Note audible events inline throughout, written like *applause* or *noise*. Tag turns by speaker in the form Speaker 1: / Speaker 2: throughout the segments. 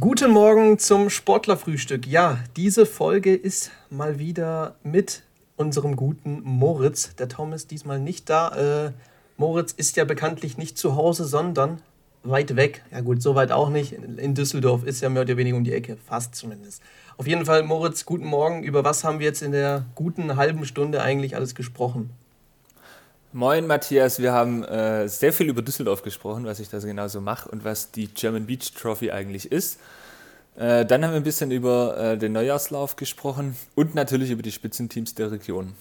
Speaker 1: Guten Morgen zum Sportlerfrühstück. Ja, diese Folge ist mal wieder mit unserem guten Moritz. Der Tom ist diesmal nicht da. Äh, Moritz ist ja bekanntlich nicht zu Hause, sondern weit weg. Ja gut, so weit auch nicht. In Düsseldorf ist ja mehr oder weniger um die Ecke, fast zumindest. Auf jeden Fall, Moritz, guten Morgen. Über was haben wir jetzt in der guten halben Stunde eigentlich alles gesprochen?
Speaker 2: Moin Matthias, wir haben äh, sehr viel über Düsseldorf gesprochen, was ich da so genau so mache und was die German Beach Trophy eigentlich ist. Äh, dann haben wir ein bisschen über äh, den Neujahrslauf gesprochen und natürlich über die Spitzenteams der Region.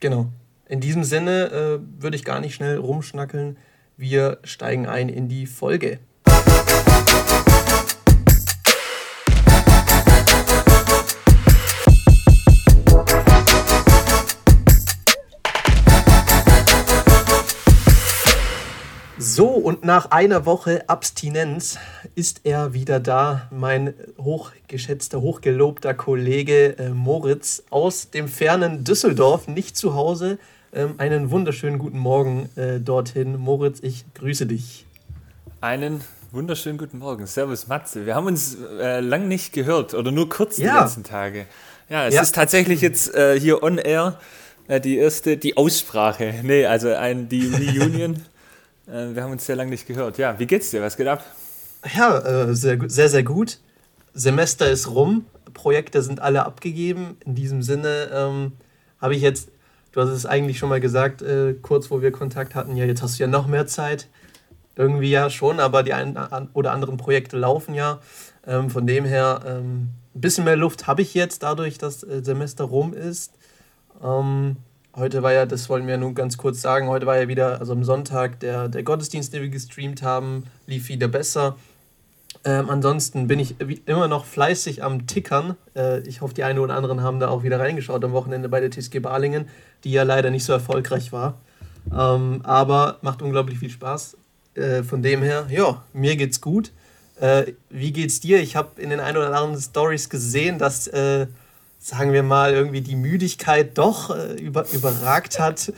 Speaker 1: Genau. In diesem Sinne äh, würde ich gar nicht schnell rumschnackeln. Wir steigen ein in die Folge. So, und nach einer Woche Abstinenz ist er wieder da, mein hochgeschätzter, hochgelobter Kollege äh, Moritz aus dem fernen Düsseldorf, nicht zu Hause. Ähm, einen wunderschönen guten Morgen äh, dorthin. Moritz, ich grüße dich.
Speaker 2: Einen wunderschönen guten Morgen. Servus Matze. Wir haben uns äh, lang nicht gehört oder nur kurz ja. die letzten Tage. Ja, es ja. ist tatsächlich jetzt äh, hier on air äh, die erste, die Aussprache. Nee, also ein, die Reunion. *laughs* Äh, wir haben uns sehr lange nicht gehört. Ja, wie geht's dir? Was geht ab?
Speaker 1: Ja, äh, sehr, sehr, sehr gut. Semester ist rum, Projekte sind alle abgegeben. In diesem Sinne ähm, habe ich jetzt, du hast es eigentlich schon mal gesagt, äh, kurz wo wir Kontakt hatten, ja, jetzt hast du ja noch mehr Zeit. Irgendwie ja schon, aber die ein oder anderen Projekte laufen ja. Ähm, von dem her, ähm, ein bisschen mehr Luft habe ich jetzt, dadurch, dass äh, Semester rum ist. Heute war ja, das wollen wir nun ganz kurz sagen, heute war ja wieder, also am Sonntag, der, der Gottesdienst, den wir gestreamt haben, lief wieder besser. Ähm, ansonsten bin ich immer noch fleißig am Tickern. Äh, ich hoffe, die einen oder anderen haben da auch wieder reingeschaut am Wochenende bei der TSG Balingen, die ja leider nicht so erfolgreich war. Ähm, aber macht unglaublich viel Spaß. Äh, von dem her, ja, mir geht's gut. Äh, wie geht's dir? Ich habe in den ein oder anderen Stories gesehen, dass äh, sagen wir mal, irgendwie die Müdigkeit doch äh, über, überragt hat.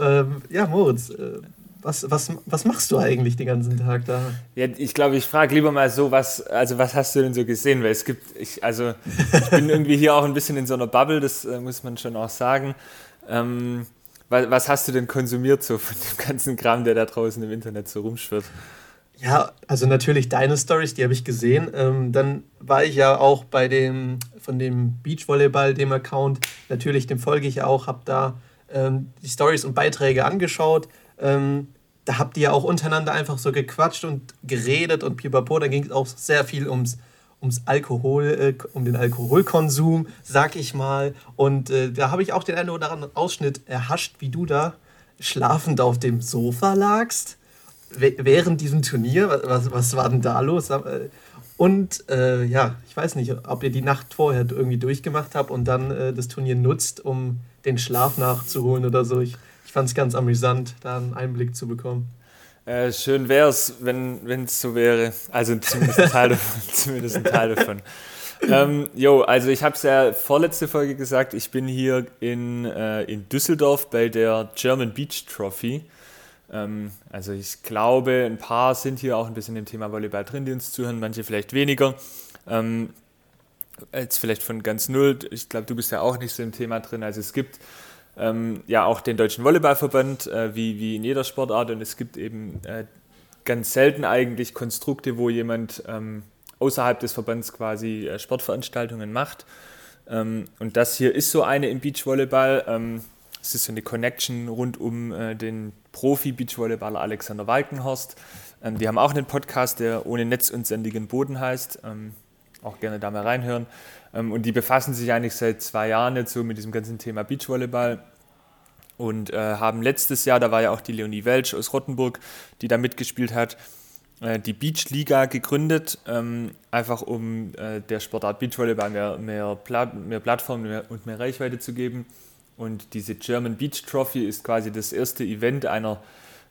Speaker 1: Ähm, ja, Moritz, äh, was, was, was machst du eigentlich den ganzen Tag da?
Speaker 2: Ja, ich glaube, ich frage lieber mal so, was, also was hast du denn so gesehen? Weil es gibt, ich, also ich bin *laughs* irgendwie hier auch ein bisschen in so einer Bubble, das äh, muss man schon auch sagen. Ähm, was, was hast du denn konsumiert so von dem ganzen Kram, der da draußen im Internet so rumschwirrt?
Speaker 1: Ja, also natürlich deine Stories, die habe ich gesehen. Ähm, dann war ich ja auch bei dem, von dem Beachvolleyball, dem Account, natürlich, dem folge ich ja auch, habe da ähm, die Stories und Beiträge angeschaut. Ähm, da habt ihr ja auch untereinander einfach so gequatscht und geredet und pipapo. Da ging es auch sehr viel ums, ums Alkohol, äh, um den Alkoholkonsum, sag ich mal. Und äh, da habe ich auch den einen oder anderen Ausschnitt erhascht, wie du da schlafend auf dem Sofa lagst während diesem Turnier? Was, was war denn da los? Und äh, ja, ich weiß nicht, ob ihr die Nacht vorher irgendwie durchgemacht habt und dann äh, das Turnier nutzt, um den Schlaf nachzuholen oder so. Ich, ich fand es ganz amüsant, da einen Einblick zu bekommen.
Speaker 2: Äh, schön wäre es, wenn es so wäre. Also zumindest ein Teil davon. *laughs* zumindest ein Teil davon. ähm, jo, also ich habe es ja vorletzte Folge gesagt, ich bin hier in, äh, in Düsseldorf bei der German Beach Trophy. Ähm, also ich glaube, ein paar sind hier auch ein bisschen im Thema Volleyball drin, die uns zuhören, manche vielleicht weniger. Ähm, jetzt vielleicht von ganz null, ich glaube, du bist ja auch nicht so im Thema drin. Also es gibt ähm, ja auch den Deutschen Volleyballverband, äh, wie, wie in jeder Sportart, und es gibt eben äh, ganz selten eigentlich Konstrukte, wo jemand außerhalb des Verbands quasi äh, Sportveranstaltungen macht. Und das hier ist so eine im Beachvolleyball. Es ist so eine Connection rund um äh, den Profi-Beachvolleyballer Alexander Walkenhorst. Ähm, die haben auch einen Podcast, der ohne Netz und sendigen Boden heißt. Ähm, auch gerne da mal reinhören. Ähm, und die befassen sich eigentlich seit zwei Jahren jetzt so mit diesem ganzen Thema Beachvolleyball und äh, haben letztes Jahr, da war ja auch die Leonie Welsch aus Rottenburg, die da mitgespielt hat, äh, die Beachliga gegründet, ähm, einfach um äh, der Sportart Beachvolleyball mehr, mehr, Pla mehr Plattform mehr, und mehr Reichweite zu geben. Und diese German Beach Trophy ist quasi das erste Event einer,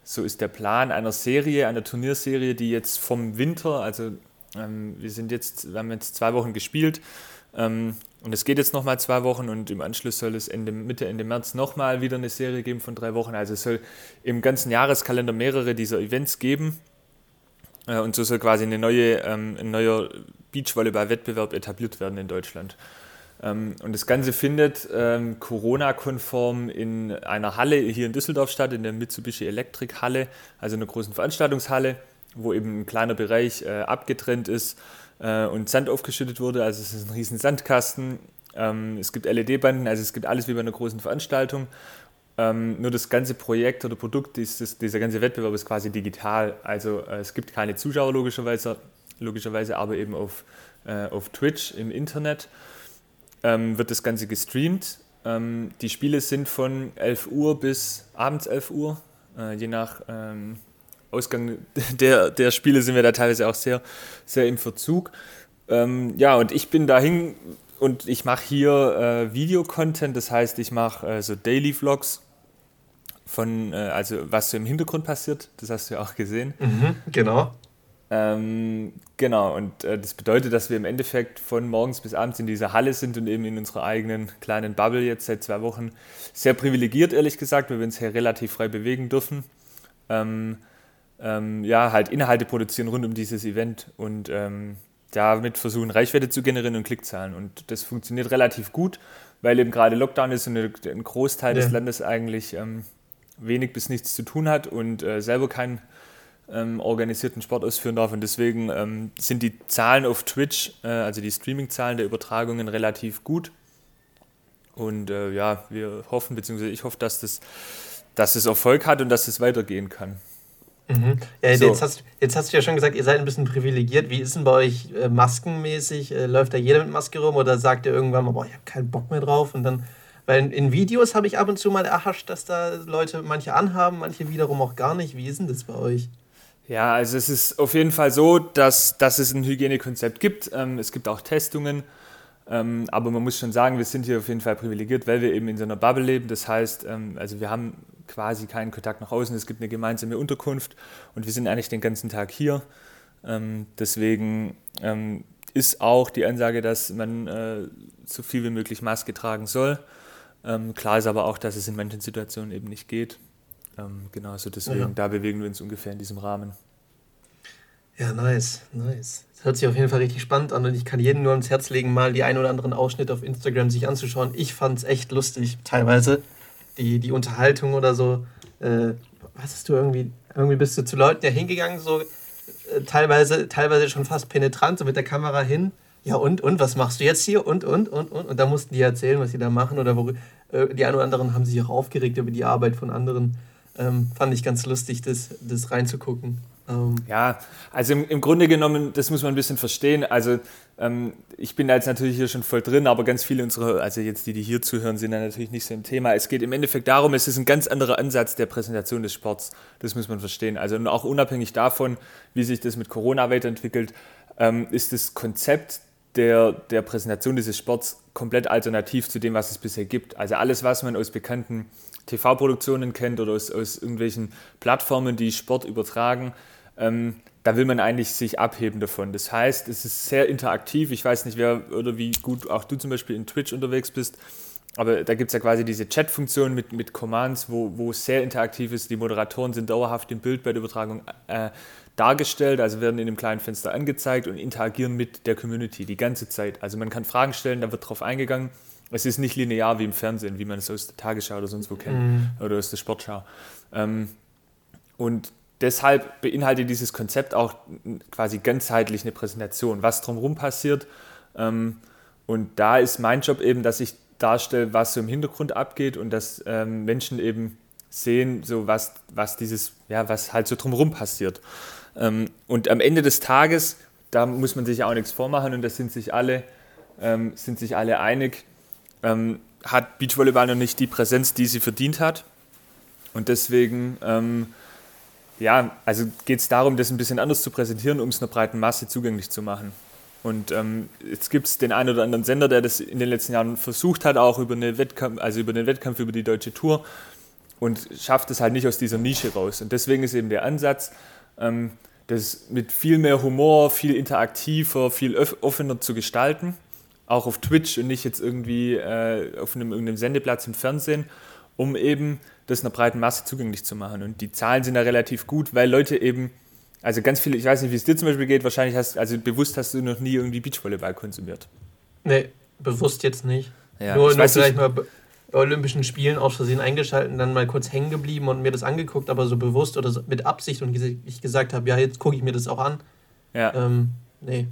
Speaker 2: so ist der Plan, einer Serie, einer Turnierserie, die jetzt vom Winter, also ähm, wir sind jetzt, wir haben jetzt zwei Wochen gespielt ähm, und es geht jetzt nochmal zwei Wochen und im Anschluss soll es Ende, Mitte, Ende März nochmal wieder eine Serie geben von drei Wochen. Also es soll im ganzen Jahreskalender mehrere dieser Events geben. Äh, und so soll quasi eine neue, ähm, ein neuer Beachvolleyball-Wettbewerb etabliert werden in Deutschland. Ähm, und das Ganze findet ähm, Corona-konform in einer Halle hier in Düsseldorf statt, in der Mitsubishi Electric Halle, also einer großen Veranstaltungshalle, wo eben ein kleiner Bereich äh, abgetrennt ist äh, und Sand aufgeschüttet wurde. Also es ist ein riesen Sandkasten. Ähm, es gibt LED-Banden, also es gibt alles wie bei einer großen Veranstaltung. Ähm, nur das ganze Projekt oder Produkt, dieses, dieser ganze Wettbewerb ist quasi digital. Also äh, es gibt keine Zuschauer logischerweise, logischerweise aber eben auf, äh, auf Twitch im Internet ähm, wird das Ganze gestreamt. Ähm, die Spiele sind von 11 Uhr bis abends 11 Uhr. Äh, je nach ähm, Ausgang *laughs* der, der Spiele sind wir da teilweise auch sehr, sehr im Verzug. Ähm, ja, und ich bin dahin und ich mache hier äh, Videocontent, das heißt, ich mache äh, so Daily Vlogs von, äh, also was so im Hintergrund passiert, das hast du ja auch gesehen.
Speaker 1: Mhm, genau.
Speaker 2: Ähm, genau, und äh, das bedeutet, dass wir im Endeffekt von morgens bis abends in dieser Halle sind und eben in unserer eigenen kleinen Bubble jetzt seit zwei Wochen. Sehr privilegiert, ehrlich gesagt, weil wir uns hier relativ frei bewegen dürfen. Ähm, ähm, ja, halt Inhalte produzieren rund um dieses Event und ähm, damit versuchen, Reichweite zu generieren und Klickzahlen. Und das funktioniert relativ gut, weil eben gerade Lockdown ist und ein Großteil ja. des Landes eigentlich ähm, wenig bis nichts zu tun hat und äh, selber kein ähm, organisierten Sport ausführen darf. Und deswegen ähm, sind die Zahlen auf Twitch, äh, also die Streaming-Zahlen der Übertragungen, relativ gut. Und äh, ja, wir hoffen, beziehungsweise ich hoffe, dass das, dass es Erfolg hat und dass es weitergehen kann.
Speaker 1: Mhm. Ja, so. jetzt, hast, jetzt hast du ja schon gesagt, ihr seid ein bisschen privilegiert. Wie ist denn bei euch äh, maskenmäßig? Äh, läuft da jeder mit Maske rum oder sagt ihr irgendwann mal, boah, ich habe keinen Bock mehr drauf? Und dann, weil in, in Videos habe ich ab und zu mal erhascht, dass da Leute manche anhaben, manche wiederum auch gar nicht. Wie ist denn das bei euch?
Speaker 2: Ja, also es ist auf jeden Fall so, dass, dass es ein Hygienekonzept gibt. Ähm, es gibt auch Testungen. Ähm, aber man muss schon sagen, wir sind hier auf jeden Fall privilegiert, weil wir eben in so einer Bubble leben. Das heißt, ähm, also wir haben quasi keinen Kontakt nach außen. Es gibt eine gemeinsame Unterkunft und wir sind eigentlich den ganzen Tag hier. Ähm, deswegen ähm, ist auch die Ansage, dass man äh, so viel wie möglich Maske tragen soll. Ähm, klar ist aber auch, dass es in manchen Situationen eben nicht geht. Ähm, genau, so also deswegen, ja. da bewegen wir uns ungefähr in diesem Rahmen.
Speaker 1: Ja, nice, nice. Das hört sich auf jeden Fall richtig spannend an und ich kann jedem nur ans Herz legen, mal die ein oder anderen Ausschnitte auf Instagram sich anzuschauen. Ich fand es echt lustig, teilweise. Die, die Unterhaltung oder so. Äh, was hast du irgendwie, irgendwie bist du zu Leuten ja hingegangen, so äh, teilweise, teilweise schon fast penetrant, so mit der Kamera hin. Ja, und, und, was machst du jetzt hier? Und, und, und, und. Und da mussten die erzählen, was sie da machen oder wo, äh, die ein oder anderen haben sich auch aufgeregt über die Arbeit von anderen ähm, fand ich ganz lustig, das, das reinzugucken.
Speaker 2: Ähm ja, also im, im, Grunde genommen, das muss man ein bisschen verstehen. Also ähm, ich bin da jetzt natürlich hier schon voll drin, aber ganz viele unserer, also jetzt die, die hier zuhören, sind da natürlich nicht so im Thema. Es geht im Endeffekt darum, es ist ein ganz anderer Ansatz der Präsentation des Sports. Das muss man verstehen. Also auch unabhängig davon, wie sich das mit Corona weiterentwickelt, ähm, ist das Konzept der, der Präsentation dieses Sports komplett alternativ zu dem, was es bisher gibt. Also alles, was man aus bekannten TV-Produktionen kennt oder aus, aus, irgendwelchen Plattformen, die Sport übertragen, ähm, da will man eigentlich sich abheben davon. Das heißt, es ist sehr interaktiv. Ich weiß nicht, wer oder wie gut auch du zum Beispiel in Twitch unterwegs bist, aber da gibt es ja quasi diese Chat-Funktion mit, mit Commands, wo, wo es sehr interaktiv ist. Die Moderatoren sind dauerhaft im Bild bei der Übertragung äh, dargestellt, also werden in einem kleinen Fenster angezeigt und interagieren mit der Community die ganze Zeit. Also man kann Fragen stellen, da wird drauf eingegangen es ist nicht linear wie im Fernsehen, wie man es aus der Tagesschau oder sonst wo kennt mhm. oder aus der Sportschau. Ähm, und deshalb beinhaltet dieses Konzept auch quasi ganzheitlich eine Präsentation, was drumherum passiert. Ähm, und da ist mein Job eben, dass ich darstelle, was so im Hintergrund abgeht und dass ähm, Menschen eben sehen, so was, was dieses, ja, was halt so drumherum passiert. Ähm, und am Ende des Tages, da muss man sich auch nichts vormachen und da sind sich alle, ähm, sind sich alle einig, ähm, hat Beachvolleyball noch nicht die Präsenz, die sie verdient hat. Und deswegen, ähm, ja, also geht es darum, das ein bisschen anders zu präsentieren, um es einer breiten Masse zugänglich zu machen. Und ähm, jetzt gibt es den einen oder anderen Sender, der das in den letzten Jahren versucht hat, auch über, eine Wettkampf, also über den Wettkampf, über die deutsche Tour und schafft es halt nicht aus dieser Nische raus. Und deswegen ist eben der Ansatz, ähm, das mit viel mehr Humor, viel interaktiver, viel offener zu gestalten auch auf Twitch und nicht jetzt irgendwie äh, auf einem irgendeinem Sendeplatz im Fernsehen, um eben das einer breiten Masse zugänglich zu machen. Und die Zahlen sind da relativ gut, weil Leute eben Also ganz viele, ich weiß nicht, wie es dir zum Beispiel geht, wahrscheinlich hast also bewusst hast du noch nie irgendwie Beachvolleyball konsumiert.
Speaker 1: Nee, bewusst jetzt nicht. Ja, nur nur vielleicht mal bei Olympischen Spielen aus Versehen eingeschaltet, dann mal kurz hängen geblieben und mir das angeguckt, aber so bewusst oder so mit Absicht und ich gesagt habe, ja, jetzt gucke ich mir das auch an. Ja. Ähm, nee.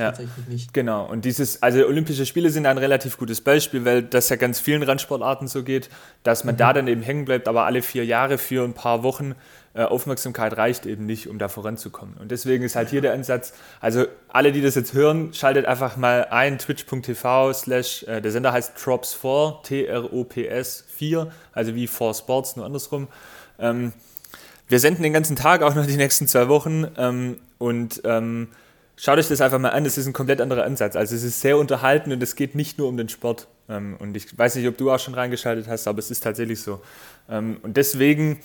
Speaker 2: Ja, tatsächlich nicht. Genau. Und dieses, also Olympische Spiele sind ein relativ gutes Beispiel, weil das ja ganz vielen Randsportarten so geht, dass man mhm. da dann eben hängen bleibt, aber alle vier Jahre für ein paar Wochen äh, Aufmerksamkeit reicht eben nicht, um da voranzukommen. Und deswegen ist halt hier der Ansatz, also alle, die das jetzt hören, schaltet einfach mal ein, twitch.tv slash, äh, der Sender heißt Trops4, T-R-O-P-S 4, also wie 4 Sports, nur andersrum. Ähm, wir senden den ganzen Tag, auch noch die nächsten zwei Wochen ähm, und ähm, schaut euch das einfach mal an, das ist ein komplett anderer Ansatz. Also es ist sehr unterhalten und es geht nicht nur um den Sport. Ähm, und ich weiß nicht, ob du auch schon reingeschaltet hast, aber es ist tatsächlich so. Ähm, und deswegen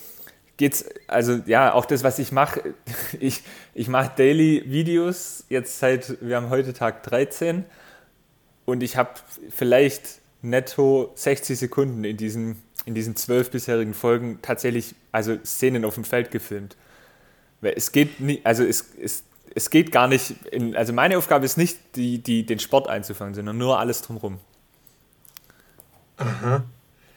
Speaker 2: geht es, also ja, auch das, was ich mache, *laughs* ich, ich mache Daily Videos jetzt seit, wir haben heute Tag 13 und ich habe vielleicht netto 60 Sekunden in diesen, in diesen zwölf bisherigen Folgen tatsächlich, also Szenen auf dem Feld gefilmt. Es geht nicht, also es, es es geht gar nicht, in, also meine Aufgabe ist nicht, die, die, den Sport einzufangen, sondern nur alles drumherum.
Speaker 1: Aha.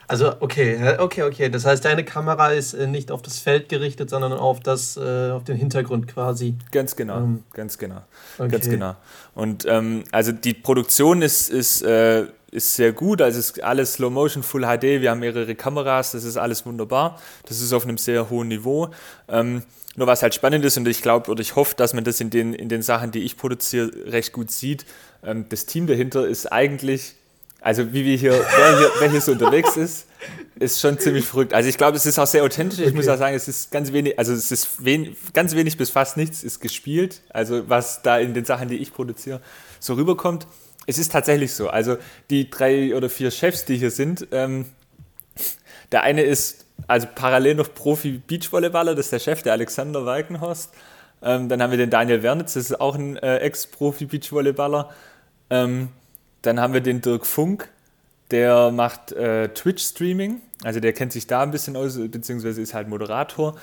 Speaker 1: Also, okay, okay, okay. Das heißt, deine Kamera ist äh, nicht auf das Feld gerichtet, sondern auf, das, äh, auf den Hintergrund quasi.
Speaker 2: Ganz genau, ähm, ganz genau. Okay. Ganz genau. Und ähm, also die Produktion ist, ist, äh, ist sehr gut. Also es ist alles Slow Motion, Full HD. Wir haben mehrere Kameras, das ist alles wunderbar. Das ist auf einem sehr hohen Niveau. Ähm, nur was halt spannend ist und ich glaube oder ich hoffe, dass man das in den, in den Sachen, die ich produziere, recht gut sieht. Ähm, das Team dahinter ist eigentlich, also wie wir hier, wer hier, wer hier so unterwegs ist, ist schon ziemlich verrückt. Also ich glaube, es ist auch sehr authentisch. Ich muss auch sagen, es ist ganz wenig, also es ist wen, ganz wenig bis fast nichts ist gespielt. Also was da in den Sachen, die ich produziere, so rüberkommt. Es ist tatsächlich so. Also die drei oder vier Chefs, die hier sind, ähm, der eine ist also parallel noch Profi-Beachvolleyballer, das ist der Chef, der Alexander Walkenhorst. Ähm, dann haben wir den Daniel Wernitz, das ist auch ein äh, Ex-Profi-Beachvolleyballer. Ähm, dann haben wir den Dirk Funk, der macht äh, Twitch-Streaming, also der kennt sich da ein bisschen aus, beziehungsweise ist halt Moderator.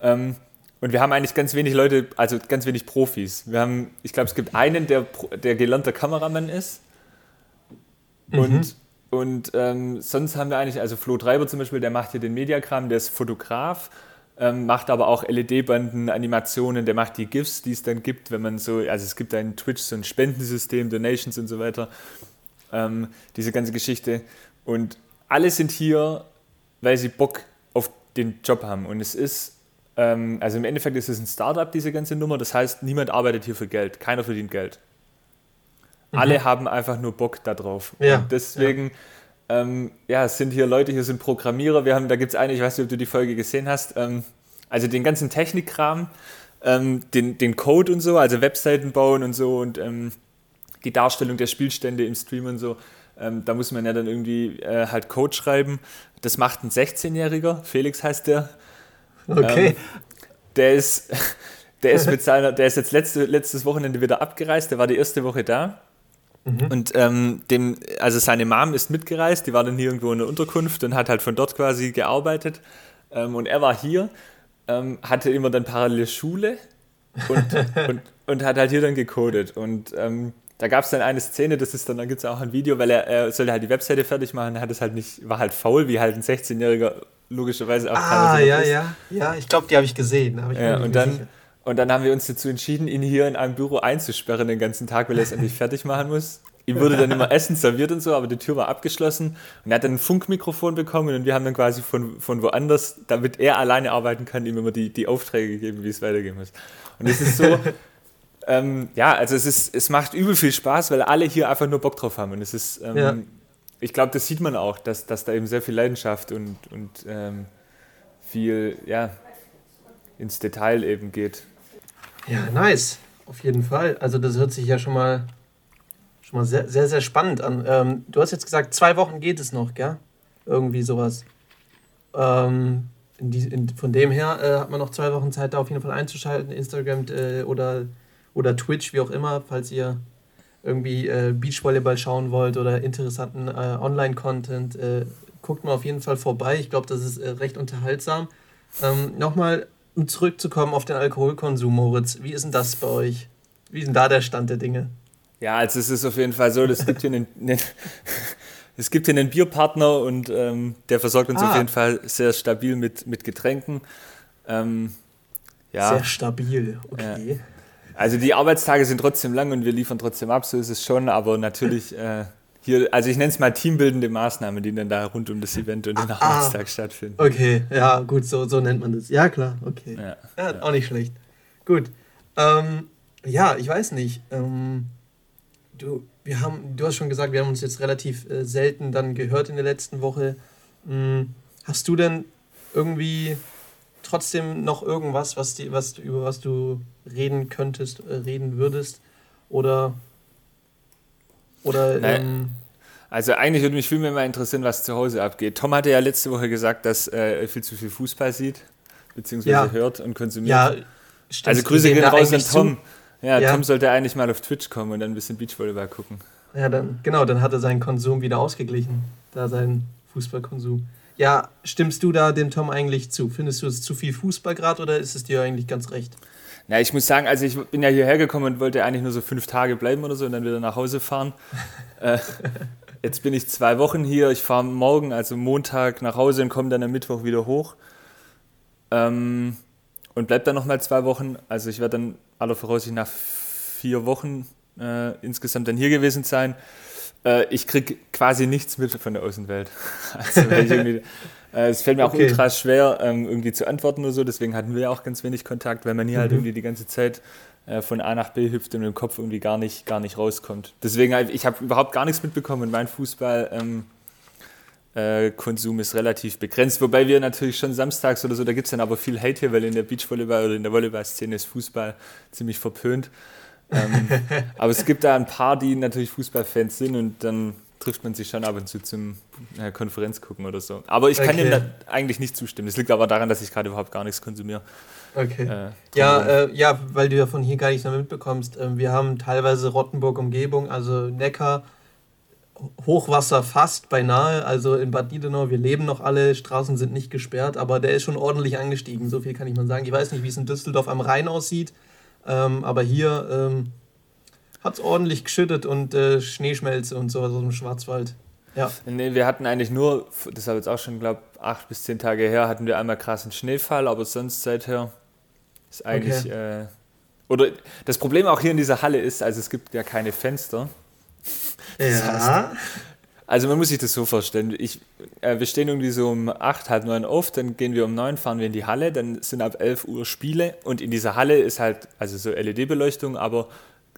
Speaker 2: Ähm, und wir haben eigentlich ganz wenig Leute, also ganz wenig Profis. Wir haben, ich glaube, es gibt einen, der, der gelernter Kameramann ist. Mhm. Und ähm, sonst haben wir eigentlich, also Flo Treiber zum Beispiel, der macht hier den Mediakram, der ist Fotograf, ähm, macht aber auch LED-Banden, Animationen, der macht die GIFs, die es dann gibt, wenn man so, also es gibt ein Twitch, so ein Spendensystem, Donations und so weiter, ähm, diese ganze Geschichte. Und alle sind hier, weil sie Bock auf den Job haben. Und es ist, ähm, also im Endeffekt ist es ein Startup, diese ganze Nummer, das heißt, niemand arbeitet hier für Geld, keiner verdient Geld. Mhm. Alle haben einfach nur Bock darauf. Ja. Und deswegen, ja. Ähm, ja, es sind hier Leute, hier sind Programmierer. Wir haben, da gibt es eine, ich weiß nicht, ob du die Folge gesehen hast, ähm, also den ganzen Technikkram, ähm, den, den Code und so, also Webseiten bauen und so und ähm, die Darstellung der Spielstände im Stream und so. Ähm, da muss man ja dann irgendwie äh, halt Code schreiben. Das macht ein 16-Jähriger, Felix heißt der. Okay. Ähm, der ist, *laughs* der ist mit seiner, der ist jetzt letzte, letztes Wochenende wieder abgereist, der war die erste Woche da Mhm. Und ähm, dem, also seine Mom ist mitgereist, die war dann hier irgendwo in der Unterkunft und hat halt von dort quasi gearbeitet. Ähm, und er war hier, ähm, hatte immer dann parallel Schule und, *laughs* und, und hat halt hier dann gecodet. Und ähm, da gab es dann eine Szene, das ist dann, da gibt es auch ein Video, weil er, er sollte halt die Webseite fertig machen, hat es halt nicht, war halt faul, wie halt ein 16-Jähriger logischerweise auch
Speaker 1: Ah, ja, ist. ja, ja, ich glaube, die habe ich gesehen.
Speaker 2: Hab ich ja, und dann, sicher. Und dann haben wir uns dazu entschieden, ihn hier in einem Büro einzusperren den ganzen Tag, weil er es endlich *laughs* fertig machen muss. Ihm wurde dann immer Essen serviert und so, aber die Tür war abgeschlossen. Und er hat dann ein Funkmikrofon bekommen und wir haben dann quasi von, von woanders, damit er alleine arbeiten kann, ihm immer die, die Aufträge gegeben, wie es weitergehen muss. Und es ist so, *laughs* ähm, ja, also es, ist, es macht übel viel Spaß, weil alle hier einfach nur Bock drauf haben. Und es ist, ähm, ja. ich glaube, das sieht man auch, dass, dass da eben sehr viel Leidenschaft und, und ähm, viel, ja, ins Detail eben geht.
Speaker 1: Ja, nice. Auf jeden Fall. Also das hört sich ja schon mal, schon mal sehr, sehr, sehr spannend an. Ähm, du hast jetzt gesagt, zwei Wochen geht es noch, gell? Irgendwie sowas. Ähm, in die, in, von dem her äh, hat man noch zwei Wochen Zeit, da auf jeden Fall einzuschalten. Instagram äh, oder, oder Twitch, wie auch immer, falls ihr irgendwie äh, Beachvolleyball schauen wollt oder interessanten äh, Online-Content. Äh, guckt mal auf jeden Fall vorbei. Ich glaube, das ist äh, recht unterhaltsam. Ähm, Nochmal um zurückzukommen auf den Alkoholkonsum, Moritz, wie ist denn das bei euch? Wie ist denn da der Stand der Dinge?
Speaker 2: Ja, also es ist auf jeden Fall so, es gibt hier einen, einen es gibt hier einen Bierpartner und ähm, der versorgt uns ah. auf jeden Fall sehr stabil mit, mit Getränken. Ähm,
Speaker 1: ja. Sehr stabil, okay. Ja.
Speaker 2: Also die Arbeitstage sind trotzdem lang und wir liefern trotzdem ab, so ist es schon, aber natürlich äh, hier, also ich nenne es mal teambildende Maßnahmen, die dann da rund um das Event und den ah, Arbeitstag stattfinden.
Speaker 1: Okay, ja, gut, so, so nennt man das. Ja, klar, okay. Ja, ja, auch nicht schlecht. Gut. Ähm, ja, ich weiß nicht. Ähm, du, wir haben, du hast schon gesagt, wir haben uns jetzt relativ äh, selten dann gehört in der letzten Woche. Hm, hast du denn irgendwie trotzdem noch irgendwas, was die, was, über was du reden könntest, äh, reden würdest? Oder.
Speaker 2: Oder. Ähm, also eigentlich würde mich viel mehr mal interessieren, was zu Hause abgeht. Tom hatte ja letzte Woche gesagt, dass äh, er viel zu viel Fußball sieht, beziehungsweise ja. hört und konsumiert. Ja, stimmt. Also Grüße gehen raus an Tom. Ja, ja, Tom sollte eigentlich mal auf Twitch kommen und dann ein bisschen Beachvolleyball gucken.
Speaker 1: Ja, dann, genau, dann hat er seinen Konsum wieder ausgeglichen. Da seinen Fußballkonsum. Ja, stimmst du da dem Tom eigentlich zu? Findest du es zu viel Fußball gerade oder ist es dir eigentlich ganz recht?
Speaker 2: Na, ich muss sagen, also ich bin ja hierher gekommen und wollte eigentlich nur so fünf Tage bleiben oder so und dann wieder nach Hause fahren. *laughs* äh, jetzt bin ich zwei Wochen hier. Ich fahre morgen, also Montag, nach Hause und komme dann am Mittwoch wieder hoch. Ähm, und bleib dann nochmal zwei Wochen. Also ich werde dann aller Voraussicht nach vier Wochen äh, insgesamt dann hier gewesen sein. Äh, ich kriege quasi nichts mit von der Außenwelt. *laughs* Also *laughs* es fällt mir auch okay. ultra schwer, ähm, irgendwie zu antworten oder so. Deswegen hatten wir ja auch ganz wenig Kontakt, weil man hier halt mhm. halt irgendwie die ganze Zeit äh, von A nach B hüpft und im Kopf irgendwie gar nicht, gar nicht rauskommt. Deswegen, äh, ich habe überhaupt gar nichts mitbekommen und mein Fußball. Ähm, äh, ist relativ begrenzt, wobei wir natürlich schon samstags oder so, da gibt es dann aber viel Hate hier, weil in der Beachvolleyball oder in der Volleyball-Szene ist Fußball ziemlich verpönt. ähm, *laughs* aber es gibt da ein paar, die natürlich Fußballfans sind und dann trifft man sich schon ab und zu zum äh, Konferenz gucken oder so. Aber ich kann okay. dem da eigentlich nicht zustimmen. Das liegt aber daran, dass ich gerade überhaupt gar nichts konsumiere.
Speaker 1: Okay. Äh, ja, äh, ja, weil du ja von hier gar nichts mehr mitbekommst. Ähm, wir haben teilweise Rottenburg-Umgebung, also Neckar, Hochwasser fast beinahe. Also in Bad Niedenau, wir leben noch alle, Straßen sind nicht gesperrt, aber der ist schon ordentlich angestiegen. So viel kann ich mal sagen. Ich weiß nicht, wie es in Düsseldorf am Rhein aussieht, ähm, aber hier ähm, hat es ordentlich geschüttet und äh, Schneeschmelze und sowas aus dem Schwarzwald. Ja.
Speaker 2: Nee, wir hatten eigentlich nur, das habe jetzt auch schon, glaube ich, acht bis zehn Tage her, hatten wir einmal krassen Schneefall, aber sonst seither ist eigentlich. Okay. Äh, oder das Problem auch hier in dieser Halle ist, also es gibt ja keine Fenster. Das ja. Heißt, also man muss sich das so vorstellen. Ich, äh, wir stehen irgendwie so um 8, halb 9 auf, dann gehen wir um 9, fahren wir in die Halle, dann sind ab 11 Uhr Spiele und in dieser Halle ist halt, also so LED-Beleuchtung, aber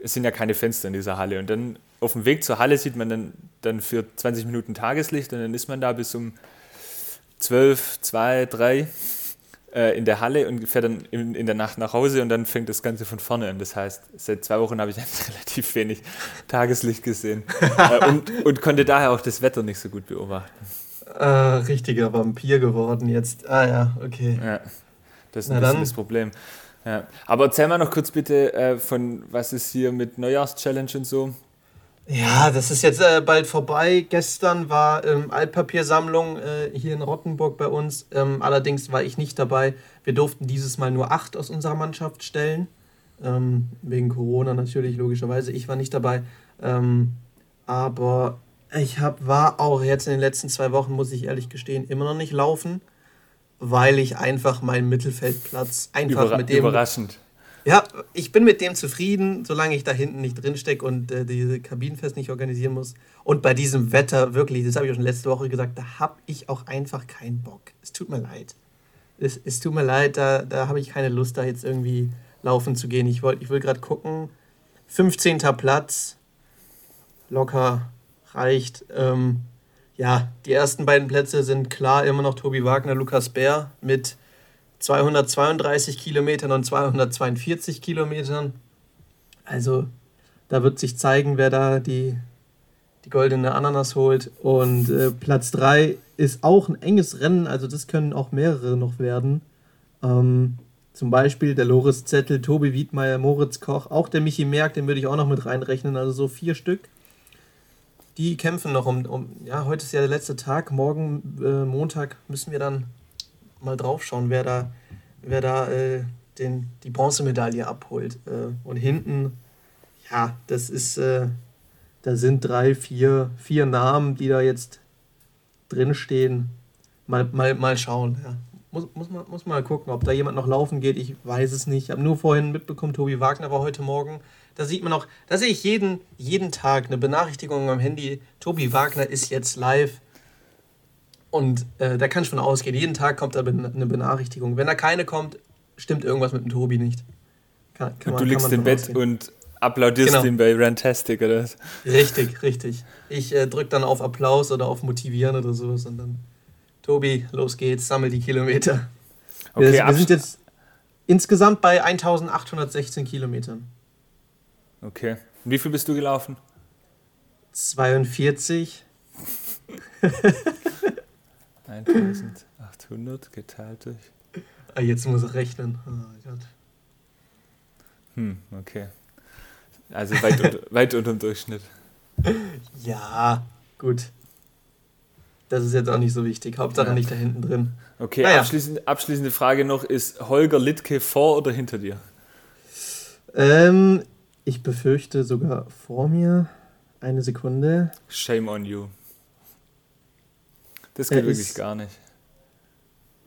Speaker 2: es sind ja keine Fenster in dieser Halle. Und dann auf dem Weg zur Halle sieht man dann, dann für 20 Minuten Tageslicht und dann ist man da bis um 12, 2, 3 äh, in der Halle und fährt dann in, in, der Nacht nach Hause und dann fängt das Ganze von vorne an. Das heißt, seit zwei Wochen habe ich *laughs* relativ wenig Tageslicht gesehen äh, *laughs* und, und, konnte daher auch das Wetter nicht so gut beobachten.
Speaker 1: Äh, richtiger Vampir geworden jetzt. Ah ja, okay. Ja,
Speaker 2: das ist ein bisschen das Problem. Ja. Aber erzähl mal noch kurz bitte äh, von, was ist hier mit Neujahrschallenge und so.
Speaker 1: Ja, das ist jetzt äh, bald vorbei. Gestern war ähm, Altpapiersammlung äh, hier in Rottenburg bei uns. Ähm, allerdings war ich nicht dabei. Wir durften dieses Mal nur acht aus unserer Mannschaft stellen. Ähm, wegen Corona natürlich, logischerweise. Ich war nicht dabei. Ähm, aber ich hab, war auch jetzt in den letzten zwei Wochen, muss ich ehrlich gestehen, immer noch nicht laufen, weil ich einfach meinen Mittelfeldplatz einfach Überra mit dem. Überraschend ja, ich bin mit dem zufrieden, solange ich da hinten nicht drinstecke und äh, diese Kabinenfest nicht organisieren muss. Und bei diesem Wetter, wirklich, das habe ich auch schon letzte Woche gesagt, da habe ich auch einfach keinen Bock. Es tut mir leid. Es, es tut mir leid, da, da habe ich keine Lust, da jetzt irgendwie laufen zu gehen. Ich, wollt, ich will gerade gucken. 15. Platz, locker, reicht. Ähm, ja, die ersten beiden Plätze sind klar immer noch Tobi Wagner, Lukas Bär mit 232 Kilometern und 242 Kilometern. Also da wird sich zeigen, wer da die, die goldene Ananas holt. Und äh, Platz 3 ist auch ein enges Rennen, also das können auch mehrere noch werden. Ähm, zum Beispiel der Loris Zettel, Tobi Wiedmeier, Moritz Koch, auch der Michi Merck, den würde ich auch noch mit reinrechnen, also so vier Stück. Die kämpfen noch um, um ja, heute ist ja der letzte Tag, morgen äh, Montag müssen wir dann mal drauf schauen, wer da, wer da äh, den, die Bronzemedaille abholt. Äh, und hinten, ja, das ist, äh, da sind drei, vier, vier Namen, die da jetzt drinstehen. Mal, mal, mal schauen. Ja. Muss, muss, man, muss mal gucken, ob da jemand noch laufen geht. Ich weiß es nicht. Ich habe nur vorhin mitbekommen, Tobi Wagner war heute Morgen. Da sieht man auch, da sehe ich jeden, jeden Tag eine Benachrichtigung am Handy. Tobi Wagner ist jetzt live. Und äh, da kann ich von ausgehen. Jeden Tag kommt da eine Benachrichtigung. Wenn da keine kommt, stimmt irgendwas mit dem Tobi nicht.
Speaker 2: Kann, kann und man, du liegst im Bett ausgehen. und applaudierst genau. ihm bei Rantastic oder?
Speaker 1: Richtig, richtig. Ich äh, drücke dann auf Applaus oder auf Motivieren oder sowas und dann, Tobi, los geht's, sammel die Kilometer. Okay, wir, wir sind jetzt insgesamt bei 1816 Kilometern.
Speaker 2: Okay. Und wie viel bist du gelaufen?
Speaker 1: 42.
Speaker 2: 1800 *laughs* geteilt durch.
Speaker 1: Ah, jetzt muss ich rechnen. Oh Gott.
Speaker 2: Hm, okay. Also weit, unter, weit unter dem Durchschnitt. *laughs*
Speaker 1: Ja, gut. Das ist jetzt auch nicht so wichtig. Hauptsache ja. nicht da hinten drin.
Speaker 2: Okay, naja. abschließend, abschließende Frage noch: Ist Holger Littke vor oder hinter dir?
Speaker 1: Ähm, ich befürchte sogar vor mir. Eine Sekunde.
Speaker 2: Shame on you. Das geht er wirklich ist, gar nicht.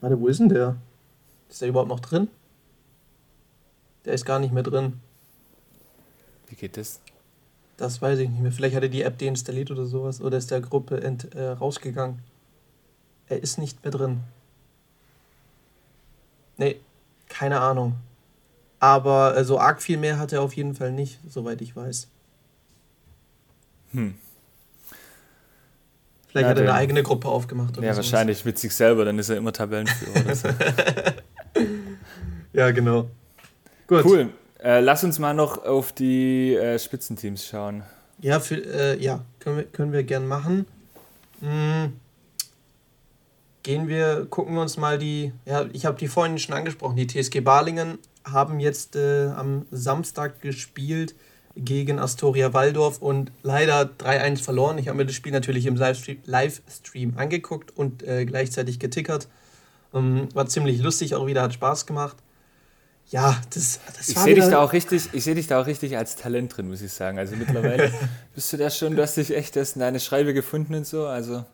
Speaker 1: Warte, wo ist denn der? Ist der überhaupt noch drin? Der ist gar nicht mehr drin.
Speaker 2: Wie geht das?
Speaker 1: Das weiß ich nicht mehr. Vielleicht hat er die App deinstalliert oder sowas. Oder ist der Gruppe ent, äh, rausgegangen. Er ist nicht mehr drin. Nee, keine Ahnung. Aber äh, so arg viel mehr hat er auf jeden Fall nicht, soweit ich weiß. Hm. Vielleicht ja, hat er eine eigene Gruppe aufgemacht.
Speaker 2: Oder ja, sowas. wahrscheinlich mit sich selber, dann ist er immer Tabellenführer. so. *laughs*
Speaker 1: ja, genau.
Speaker 2: Gut. Cool. Äh, lass uns mal noch auf die äh, Spitzenteams schauen.
Speaker 1: Ja, für, äh, ja können, wir, können wir gern machen. Hm. Gehen wir, gucken wir uns mal die, ja, ich habe die vorhin schon angesprochen, die TSG Balingen haben jetzt äh, am Samstag gespielt gegen Astoria Waldorf und leider 3-1 verloren. Ich habe mir das Spiel natürlich im Livestream, angeguckt und äh, gleichzeitig getickert. Ähm, war ziemlich lustig, auch wieder hat Spaß gemacht. Ja, das, das
Speaker 2: ich sehe dich da auch richtig, ich sehe dich da auch richtig als Talent drin, muss ich sagen. Also mittlerweile *laughs* bist du da schon, du hast dich echt erst in deine Schreibe gefunden und so. Also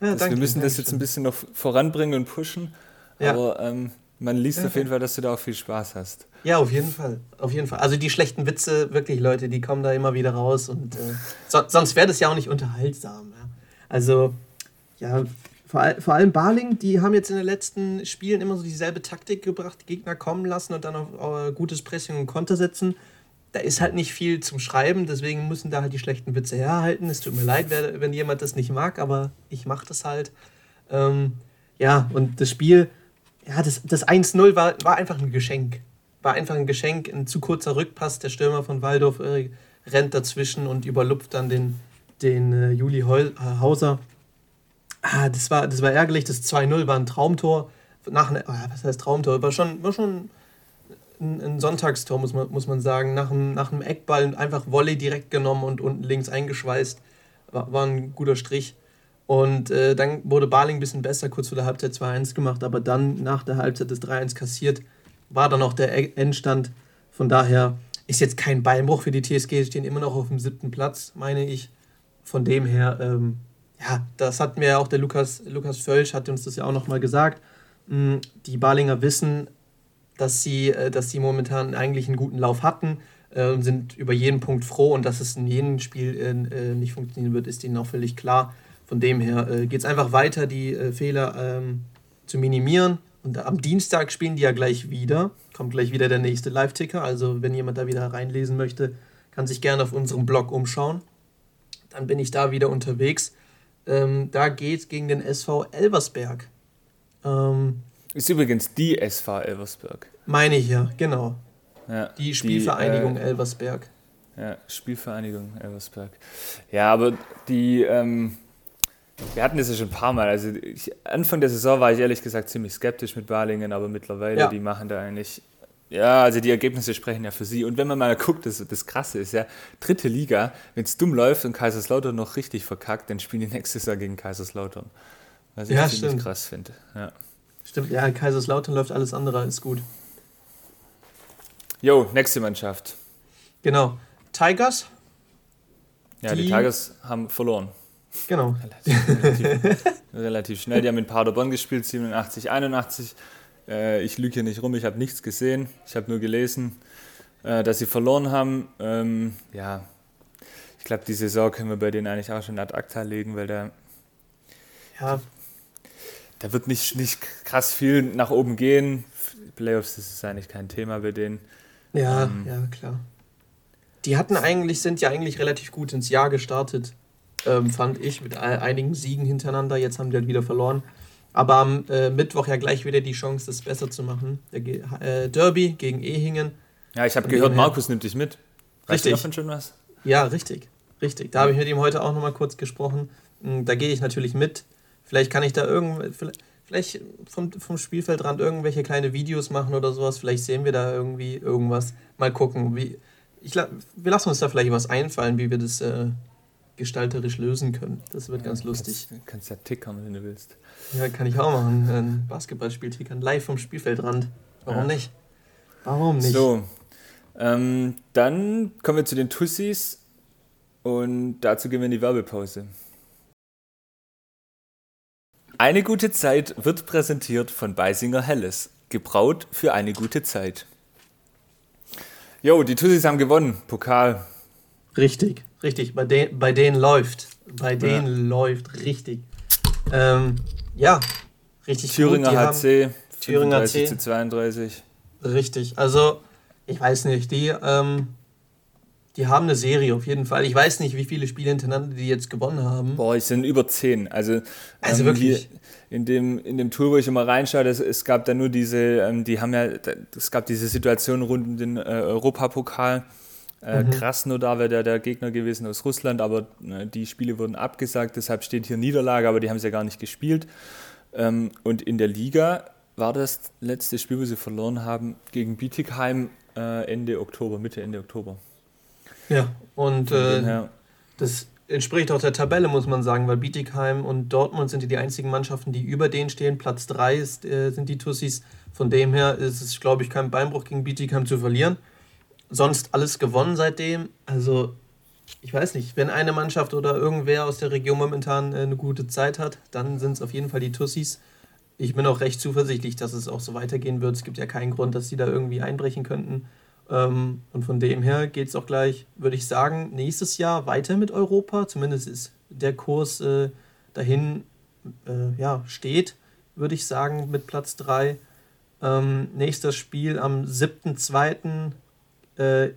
Speaker 2: ja, das, wir müssen das jetzt ein bisschen noch voranbringen und pushen. Ja. Aber ähm, man liest ja, auf jeden Fall, dass du da auch viel Spaß hast.
Speaker 1: Ja, auf jeden Fall. Auf jeden Fall. Also die schlechten Witze, wirklich, Leute, die kommen da immer wieder raus und äh, so, sonst wäre das ja auch nicht unterhaltsam. Ja? Also, ja, vor, vor, allem Barling, die haben jetzt in den letzten Spielen immer so dieselbe Taktik gebracht, die Gegner kommen lassen und dann auf, auf gutes Pressing und Konter setzen. Da ist halt nicht viel zum Schreiben, deswegen müssen da halt die schlechten Witze herhalten. Es tut mir leid, wenn jemand das nicht mag, aber ich mache das halt. Ähm, ja, und das Spiel ja, das, das 1-0 war, war einfach ein Geschenk. War einfach ein Geschenk, ein zu kurzer Rückpass. Der Stürmer von Waldorf äh, rennt dazwischen und überlupft dann den, den äh, Juli Heul, äh, Hauser. Ah, das war, das war ärgerlich. Das 2-0 war ein Traumtor. Nach, äh, was heißt Traumtor? War schon, war schon ein, ein, Sonntagstor, muss man, muss man sagen. Nach einem, nach einem Eckball einfach Volley direkt genommen und unten links eingeschweißt. War, war ein guter Strich. Und äh, dann wurde Barling ein bisschen besser, kurz vor der Halbzeit 2-1 gemacht, aber dann nach der Halbzeit das 3-1 kassiert, war dann auch der e-, Endstand. Von daher ist jetzt kein Beinbruch für die TSG, stehen immer noch auf dem siebten Platz, meine ich. Von dem her, ähm, ja, das hat mir auch der Lukas, Lukas Völsch, hat uns das ja auch nochmal gesagt. Mm, die Balinger wissen, dass sie, äh, dass sie momentan eigentlich einen guten Lauf hatten äh, und sind über jeden Punkt froh und dass es in jedem Spiel äh, nicht funktionieren wird, ist ihnen auch völlig klar. Von dem her geht es einfach weiter, die Fehler ähm, zu minimieren. Und am Dienstag spielen die ja gleich wieder. Kommt gleich wieder der nächste Live-Ticker. Also, wenn jemand da wieder reinlesen möchte, kann sich gerne auf unserem Blog umschauen. Dann bin ich da wieder unterwegs. Ähm, da geht es gegen den SV Elversberg.
Speaker 2: Ähm, ist übrigens die SV Elversberg.
Speaker 1: Meine ich ja, genau. Ja, die Spielvereinigung die, äh, Elversberg.
Speaker 2: Ja, Spielvereinigung Elversberg. Ja, aber die, ähm, wir hatten das ja schon ein paar Mal. Also ich, Anfang der Saison war ich ehrlich gesagt ziemlich skeptisch mit Balingen, aber mittlerweile, ja. die machen da eigentlich. Ja, also die Ergebnisse sprechen ja für sie. Und wenn man mal guckt, das, das Krasse ist ja, dritte Liga, wenn es dumm läuft und Kaiserslautern noch richtig verkackt, dann spielen die nächstes Jahr gegen Kaiserslautern. Was ich ja, ziemlich stimmt. krass finde. Ja.
Speaker 1: Stimmt, ja, Kaiserslautern läuft alles andere als gut.
Speaker 2: Jo, nächste Mannschaft.
Speaker 1: Genau. Tigers.
Speaker 2: Ja, die, die Tigers haben verloren.
Speaker 1: Genau.
Speaker 2: Relativ, relativ, schnell. Die haben in Paderborn gespielt, 87, 81. Äh, ich lüge hier nicht rum, ich habe nichts gesehen. Ich habe nur gelesen, äh, dass sie verloren haben. Ähm, ja, ich glaube, die Saison können wir bei denen eigentlich auch schon ad acta legen, weil da,
Speaker 1: ja.
Speaker 2: da wird nicht, nicht krass viel nach oben gehen. Playoffs das ist eigentlich kein Thema bei denen.
Speaker 1: Ja, ähm, ja, klar. Die hatten eigentlich, sind ja eigentlich relativ gut ins Jahr gestartet, ähm, fand ich, mit einigen Siegen hintereinander. Jetzt haben die halt wieder verloren. Aber am äh, Mittwoch ja gleich wieder die Chance, das besser zu machen. Der äh, Derby gegen Ehingen.
Speaker 2: Ja, ich habe gehört, Markus nimmt dich mit.
Speaker 1: Weißt richtig. davon schon was? Ja, richtig. Richtig. Da habe ich mit ihm heute auch nochmal kurz gesprochen. Hm, da gehe ich natürlich mit. Vielleicht kann ich da irgend, vielleicht vom, vom Spielfeldrand irgendwelche kleine Videos machen oder sowas. Vielleicht sehen wir da irgendwie irgendwas. Mal gucken. Wie, ich, wir lassen uns da vielleicht was einfallen, wie wir das äh, gestalterisch lösen können. Das wird ja, ganz lustig.
Speaker 2: Du kannst, ja tickern, wenn du willst.
Speaker 1: Ja, kann ich auch machen. Ein Basketballspiel tickern. Live vom Spielfeldrand. Warum ja. nicht? Warum nicht?
Speaker 2: So, ähm, dann kommen wir zu den Tussis und dazu gehen wir in die Werbepause. Eine gute Zeit wird präsentiert von Beisinger Helles. Gebraut für eine gute Zeit. Jo, die Tussis haben gewonnen. Pokal.
Speaker 1: Richtig, richtig. Bei, de bei denen läuft. Bei denen ja. läuft richtig. Ähm, ja, richtig
Speaker 2: Thüringer. HC. Thüringer HC. zu 32.
Speaker 1: Richtig. Also, ich weiß nicht, die, ähm, die haben eine Serie auf jeden Fall. Ich weiß nicht, wie viele Spiele hintereinander die jetzt gewonnen haben.
Speaker 2: Boah, es sind über zehn. Also,
Speaker 1: also ähm, wirklich.
Speaker 2: in dem, in dem Tool, wo ich immer reinschaue, das, es gab da nur diese, ähm, die haben ja, es gab diese Situation rund um den äh, Europapokal. Äh, mhm. Krasnodar wäre der, der Gegner gewesen aus Russland, aber äh, die Spiele wurden abgesagt, deshalb steht hier Niederlage, aber die haben sie ja gar nicht gespielt. Ähm, und in der Liga war das letzte Spiel, wo sie verloren haben, gegen Bietigheim äh, Ende Oktober, Mitte, Ende Oktober.
Speaker 1: Ja, und äh, das entspricht auch der Tabelle, muss man sagen, weil Bietigheim und Dortmund sind die einzigen Mannschaften, die über denen stehen. Platz 3 ist, äh, sind die Tussis. Von dem her ist es, glaube ich, kein Beinbruch gegen Bietigheim zu verlieren. Sonst alles gewonnen seitdem. Also, ich weiß nicht, wenn eine Mannschaft oder irgendwer aus der Region momentan äh, eine gute Zeit hat, dann sind es auf jeden Fall die Tussis. Ich bin auch recht zuversichtlich, dass es auch so weitergehen wird. Es gibt ja keinen Grund, dass sie da irgendwie einbrechen könnten. Ähm, und von dem her geht es auch gleich, würde ich sagen, nächstes Jahr weiter mit Europa. Zumindest ist der Kurs äh, dahin äh, ja, steht, würde ich sagen, mit Platz 3. Ähm, nächstes Spiel am 7.2. Äh,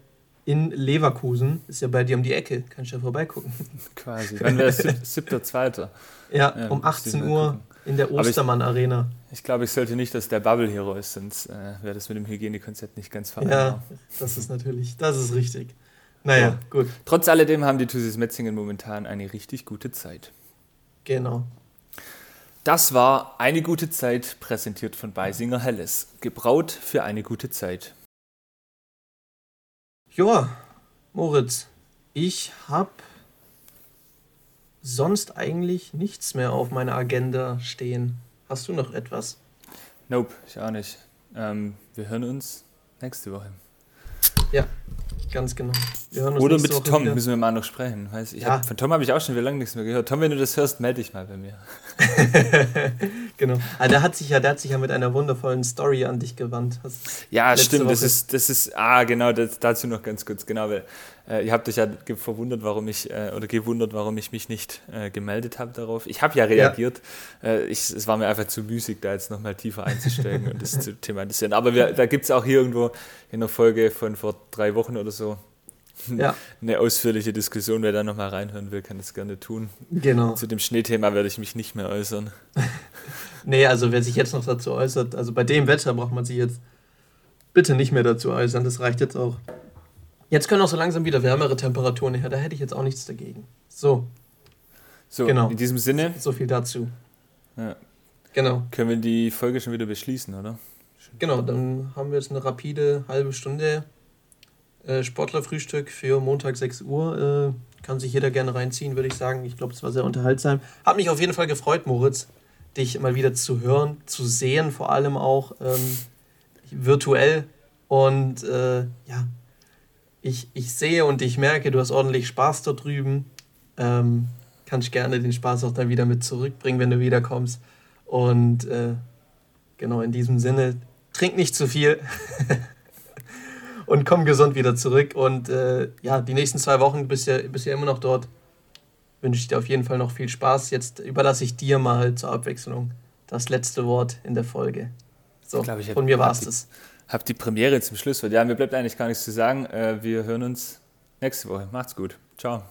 Speaker 1: in Leverkusen. Ist ja bei dir um die Ecke. Kannst du ja vorbeigucken. *laughs*
Speaker 2: Quasi. Dann wäre es 7.2.
Speaker 1: Ja, ja, um 18 Uhr in der Ostermann Arena.
Speaker 2: Ich, ich glaube, ich sollte nicht, dass der Bubble Hero ist, sonst äh, wäre das mit dem Hygienekonzept nicht ganz vereinbar.
Speaker 1: Ja, das ist natürlich, das ist richtig. Naja, ja. gut.
Speaker 2: Trotz alledem haben die Tussis Metzingen momentan eine richtig gute Zeit.
Speaker 1: Genau.
Speaker 2: Das war eine gute Zeit, präsentiert von Beisinger Helles. Gebraut für eine gute Zeit.
Speaker 1: Joa, Moritz, ich habe sonst eigentlich nichts mehr auf meiner Agenda stehen. Hast du noch etwas?
Speaker 2: Nope, ich auch nicht. Ähm, wir hören uns nächste Woche.
Speaker 1: Ja, ganz genau.
Speaker 2: Oder mit Woche Tom wieder. müssen wir mal noch sprechen. Weiß, ich ja. hab, von Tom habe ich auch schon wieder lange nichts mehr gehört. Tom, wenn du das hörst, melde dich mal bei mir. *laughs*
Speaker 1: genau. Also der hat sich ja, der hat sich ja mit einer wundervollen Story an dich gewandt.
Speaker 2: ja, stimmt. Das ist, das ist, ah, genau, das, dazu noch ganz kurz, genau, weil äh, ihr habt euch ja verwundert, warum ich, äh, oder gewundert, warum ich mich nicht äh, gemeldet habe darauf. Ich habe ja reagiert. Ja. Äh, ich, es war mir einfach zu müßig, da jetzt nochmal tiefer einzusteigen und das zu *laughs* thematisieren. Aber wir, da gibt es auch hier irgendwo in der Folge von vor drei Wochen oder so ja. eine ausführliche Diskussion. Wer da nochmal reinhören will, kann das gerne tun.
Speaker 1: Genau.
Speaker 2: Zu dem Schneethema werde ich mich nicht mehr äußern. *laughs*
Speaker 1: nee, also wer sich jetzt noch dazu äußert, also bei dem Wetter braucht man sich jetzt bitte nicht mehr dazu äußern. Das reicht jetzt auch. Jetzt können auch so langsam wieder wärmere Temperaturen her. Da hätte ich jetzt auch nichts dagegen. So.
Speaker 2: So, genau. in diesem Sinne.
Speaker 1: So viel dazu.
Speaker 2: Ja. Genau. Können wir die Folge schon wieder beschließen, oder?
Speaker 1: Genau, dann haben wir jetzt eine rapide halbe Stunde äh, Sportlerfrühstück für Montag 6 Uhr. Äh, kann sich jeder gerne reinziehen, würde ich sagen. Ich glaube, es war sehr unterhaltsam. Hat mich auf jeden Fall gefreut, Moritz, dich mal wieder zu hören, zu sehen, vor allem auch ähm, virtuell. Und äh, ja, ich, ich sehe und ich merke, du hast ordentlich Spaß da drüben. Ähm, kannst gerne den Spaß auch dann wieder mit zurückbringen, wenn du wiederkommst. Und äh, genau in diesem Sinne, trink nicht zu viel *laughs* und komm gesund wieder zurück. Und äh, ja, die nächsten zwei Wochen bist ja, bist ja immer noch dort. Wünsche ich dir auf jeden Fall noch viel Spaß. Jetzt überlasse ich dir mal zur Abwechslung das letzte Wort in der Folge. So, glaub, hab, von mir war es das.
Speaker 2: Hab die Premiere zum Schlusswort. Ja, mir bleibt eigentlich gar nichts zu sagen. Äh, wir hören uns nächste Woche. Macht's gut. Ciao.